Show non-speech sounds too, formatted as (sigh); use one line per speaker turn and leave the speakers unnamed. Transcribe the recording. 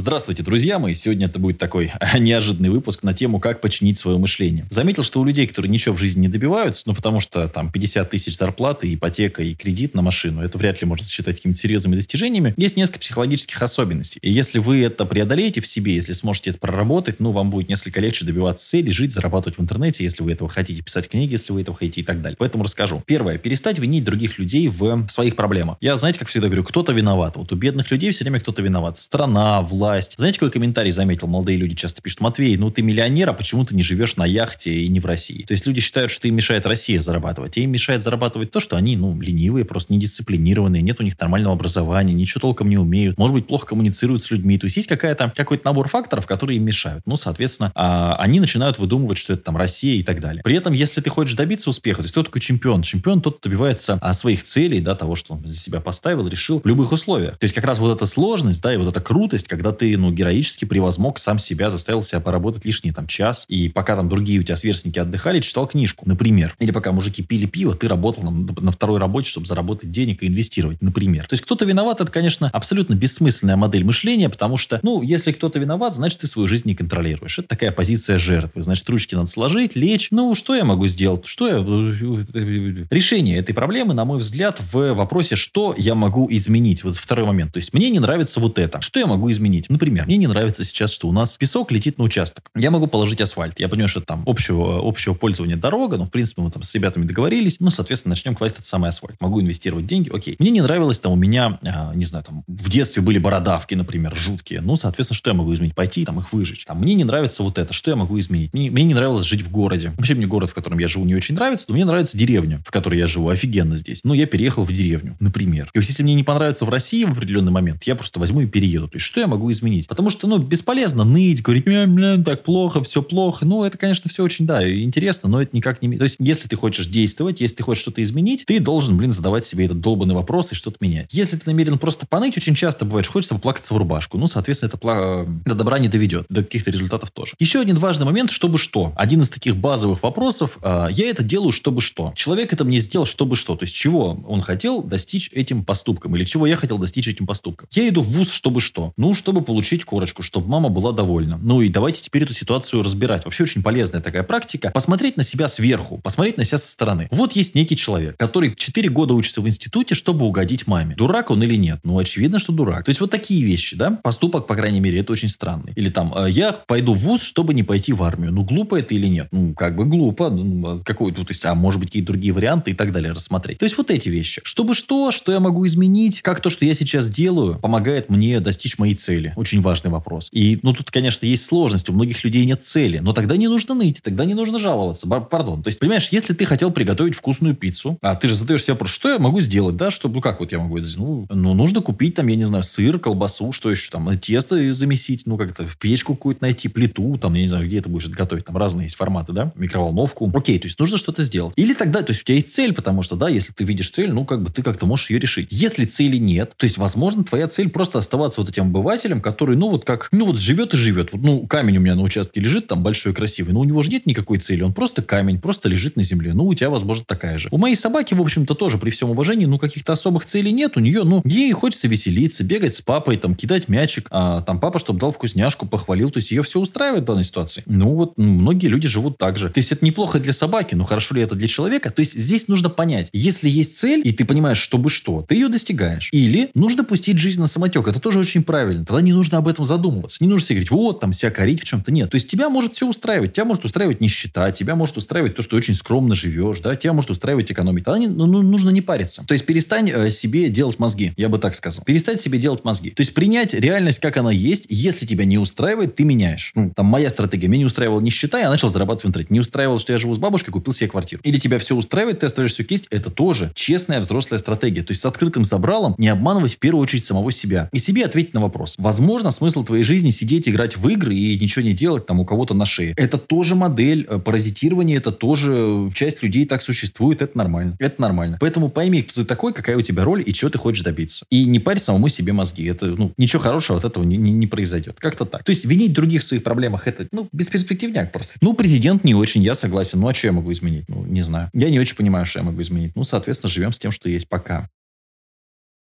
Здравствуйте, друзья мои. Сегодня это будет такой (laughs) неожиданный выпуск на тему, как починить свое мышление. Заметил, что у людей, которые ничего в жизни не добиваются, ну, потому что там 50 тысяч зарплаты, ипотека и кредит на машину, это вряд ли можно считать какими-то серьезными достижениями, есть несколько психологических особенностей. И если вы это преодолеете в себе, если сможете это проработать, ну, вам будет несколько легче добиваться цели, жить, зарабатывать в интернете, если вы этого хотите, писать книги, если вы этого хотите и так далее. Поэтому расскажу. Первое. Перестать винить других людей в своих проблемах. Я, знаете, как всегда говорю, кто-то виноват. Вот у бедных людей все время кто-то виноват. Страна, власть, власть. Знаете, какой комментарий заметил? Молодые люди часто пишут, Матвей, ну ты миллионер, а почему ты не живешь на яхте и не в России? То есть люди считают, что им мешает Россия зарабатывать. И им мешает зарабатывать то, что они, ну, ленивые, просто недисциплинированные, нет у них нормального образования, ничего толком не умеют, может быть, плохо коммуницируют с людьми. То есть есть какая-то, какой-то набор факторов, которые им мешают. Ну, соответственно, а, они начинают выдумывать, что это там Россия и так далее. При этом, если ты хочешь добиться успеха, то есть кто такой чемпион? Чемпион тот, добивается а, своих целей, да, того, что он за себя поставил, решил в любых условиях. То есть как раз вот эта сложность, да, и вот эта крутость, когда ты, ну, героически превозмог сам себя, заставил себя поработать лишний там час, и пока там другие у тебя сверстники отдыхали, читал книжку, например. Или пока мужики пили пиво, ты работал на, на второй работе, чтобы заработать денег и инвестировать, например. То есть кто-то виноват, это, конечно, абсолютно бессмысленная модель мышления, потому что, ну, если кто-то виноват, значит, ты свою жизнь не контролируешь. Это такая позиция жертвы. Значит, ручки надо сложить, лечь. Ну, что я могу сделать? Что я... Решение этой проблемы, на мой взгляд, в вопросе, что я могу изменить. Вот второй момент. То есть мне не нравится вот это. Что я могу изменить? Например, мне не нравится сейчас, что у нас песок летит на участок. Я могу положить асфальт. Я понимаю, что там общего, общего пользования дорога, но, в принципе, мы там с ребятами договорились. Ну, соответственно, начнем класть этот самый асфальт. Могу инвестировать деньги, окей. Мне не нравилось, там у меня, э, не знаю, там в детстве были бородавки, например, жуткие. Ну, соответственно, что я могу изменить? Пойти там их выжечь. Там, мне не нравится вот это. Что я могу изменить? Мне, мне не нравилось жить в городе. Вообще, мне город, в котором я живу, не очень нравится, но мне нравится деревня, в которой я живу. Офигенно здесь. Ну, я переехал в деревню, например. И вот если мне не понравится в России в определенный момент, я просто возьму и перееду. То есть, что я могу изменить? Потому что ну, бесполезно ныть, говорить, блин, так плохо, все плохо. Ну, это, конечно, все очень, да, интересно, но это никак не... То есть, если ты хочешь действовать, если ты хочешь что-то изменить, ты должен, блин, задавать себе этот долбанный вопрос и что-то менять. Если ты намерен просто поныть, очень часто бывает, что хочется поплакаться в рубашку. Ну, соответственно, это пла... до добра не доведет, до каких-то результатов тоже. Еще один важный момент, чтобы что. Один из таких базовых вопросов. Э, я это делаю, чтобы что. Человек это мне сделал, чтобы что. То есть, чего он хотел достичь этим поступком, или чего я хотел достичь этим поступком. Я иду в ВУЗ, чтобы что? Ну, чтобы получить корочку, чтобы мама была довольна. Ну и давайте теперь эту ситуацию разбирать. Вообще очень полезная такая практика. Посмотреть на себя сверху, посмотреть на себя со стороны. Вот есть некий человек, который 4 года учится в институте, чтобы угодить маме. Дурак он или нет? Ну, очевидно, что дурак. То есть вот такие вещи, да? Поступок, по крайней мере, это очень странный. Или там, «Э, я пойду в ВУЗ, чтобы не пойти в армию. Ну, глупо это или нет? Ну, как бы глупо. Ну, а какой, то есть, а может быть, какие-то другие варианты и так далее рассмотреть. То есть вот эти вещи. Чтобы что, что я могу изменить, как то, что я сейчас делаю, помогает мне достичь моей цели. Очень важный вопрос. И, ну, тут, конечно, есть сложность. У многих людей нет цели. Но тогда не нужно ныть, тогда не нужно жаловаться. Пардон. То есть, понимаешь, если ты хотел приготовить вкусную пиццу, а ты же задаешь себе вопрос, что я могу сделать, да, чтобы, ну, как вот я могу это сделать? Ну, ну, нужно купить там, я не знаю, сыр, колбасу, что еще там, тесто замесить, ну, как-то печку какую-то найти, плиту, там, я не знаю, где это будешь готовить, там разные есть форматы, да, микроволновку. Окей, то есть нужно что-то сделать. Или тогда, то есть у тебя есть цель, потому что, да, если ты видишь цель, ну, как бы ты как-то можешь ее решить. Если цели нет, то есть, возможно, твоя цель просто оставаться вот этим обывателем, который, ну, вот как, ну, вот живет и живет. Вот, ну, камень у меня на участке лежит, там большой, красивый, но у него же нет никакой цели, он просто камень, просто лежит на земле. Ну, у тебя, возможно, такая же. У моей собаки, в общем-то, тоже при всем уважении, ну, каких-то особых целей нет, у нее, ну, ей хочется веселиться, бегать с папой, там, кидать мячик, а там папа, чтобы дал вкусняшку, похвалил, то есть ее все устраивает в данной ситуации. Ну, вот, ну, многие люди живут так же. То есть это неплохо для собаки, но хорошо ли это для человека? То есть здесь нужно понять, если есть цель, и ты понимаешь, чтобы что, ты ее достигаешь. Или нужно пустить жизнь на самотек. Это тоже очень правильно. Тогда не нужно об этом задумываться. Не нужно себе говорить, вот, там, себя корить в чем-то. Нет. То есть тебя может все устраивать. Тебя может устраивать нищета, тебя может устраивать то, что очень скромно живешь, да, тебя может устраивать экономить. Тогда не, ну, ну, нужно не париться. То есть перестань э, себе делать мозги, я бы так сказал. Перестать себе делать мозги. То есть принять реальность, как она есть. Если тебя не устраивает, ты меняешь. Ну, там моя стратегия. Меня не устраивала нищета, я начал зарабатывать в интернете. Не устраивало, что я живу с бабушкой, купил себе квартиру. Или тебя все устраивает, ты оставляешь всю кисть. Это тоже честная взрослая стратегия. То есть с открытым забралом не обманывать в первую очередь самого себя. И себе ответить на вопрос. Возможно, смысл твоей жизни сидеть, играть в игры и ничего не делать там у кого-то на шее. Это тоже модель э, паразитирования, это тоже часть людей так существует, это нормально. Это нормально. Поэтому пойми, кто ты такой, какая у тебя роль и чего ты хочешь добиться. И не парь самому себе мозги. Это, ну, ничего хорошего от этого не, не, не произойдет. Как-то так. То есть винить других в своих проблемах, это, ну, бесперспективняк просто. Ну, президент не очень, я согласен. Ну, а что я могу изменить? Ну, не знаю. Я не очень понимаю, что я могу изменить. Ну, соответственно, живем с тем, что есть пока.